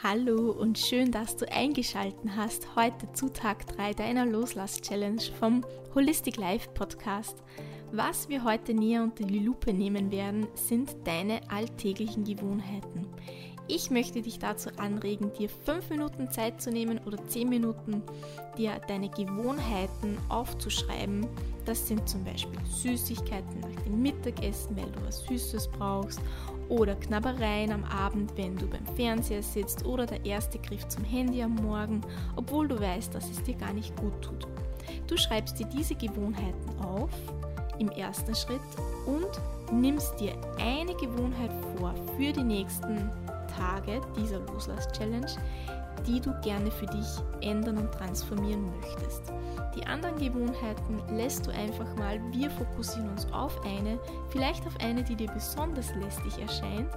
Hallo und schön, dass du eingeschalten hast heute zu Tag 3 deiner Loslass-Challenge vom Holistic Life Podcast. Was wir heute näher unter die Lupe nehmen werden, sind deine alltäglichen Gewohnheiten. Ich möchte dich dazu anregen, dir 5 Minuten Zeit zu nehmen oder 10 Minuten, dir deine Gewohnheiten aufzuschreiben. Das sind zum Beispiel Süßigkeiten nach dem Mittagessen, weil du was Süßes brauchst, oder Knabbereien am Abend, wenn du beim Fernseher sitzt, oder der erste Griff zum Handy am Morgen, obwohl du weißt, dass es dir gar nicht gut tut. Du schreibst dir diese Gewohnheiten auf im ersten Schritt und nimmst dir eine Gewohnheit vor für die nächsten Tage dieser Loslass-Challenge, die du gerne für dich ändern und transformieren möchtest. Die anderen Gewohnheiten lässt du einfach mal. Wir fokussieren uns auf eine, vielleicht auf eine, die dir besonders lästig erscheint.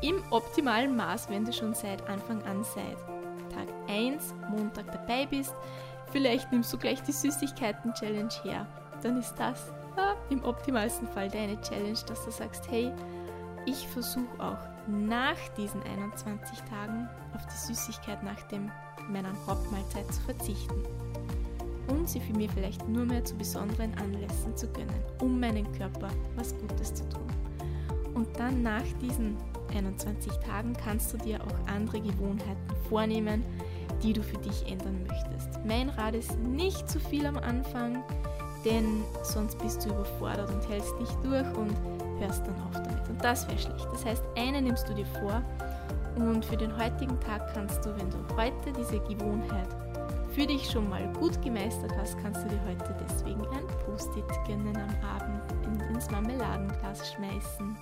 Im optimalen Maß, wenn du schon seit Anfang an seit Tag 1, Montag dabei bist. Vielleicht nimmst du gleich die Süßigkeiten-Challenge her. Dann ist das ja, im optimalsten Fall deine Challenge, dass du sagst, hey, ich versuche auch nach diesen 21 Tagen auf die Süßigkeit nach dem, meiner Hauptmahlzeit zu verzichten und sie für mich vielleicht nur mehr zu besonderen Anlässen zu gönnen, um meinem Körper was Gutes zu tun. Und dann nach diesen 21 Tagen kannst du dir auch andere Gewohnheiten vornehmen, die du für dich ändern möchtest. Mein Rat ist nicht zu viel am Anfang, denn sonst bist du überfordert und hältst nicht durch und hörst dann auf damit. Und das wäre schlecht. Das heißt, eine nimmst du dir vor und für den heutigen Tag kannst du, wenn du heute diese Gewohnheit für dich schon mal gut gemeistert hast, kannst du dir heute deswegen ein Post-it gönnen am Abend in, ins Marmeladenglas schmeißen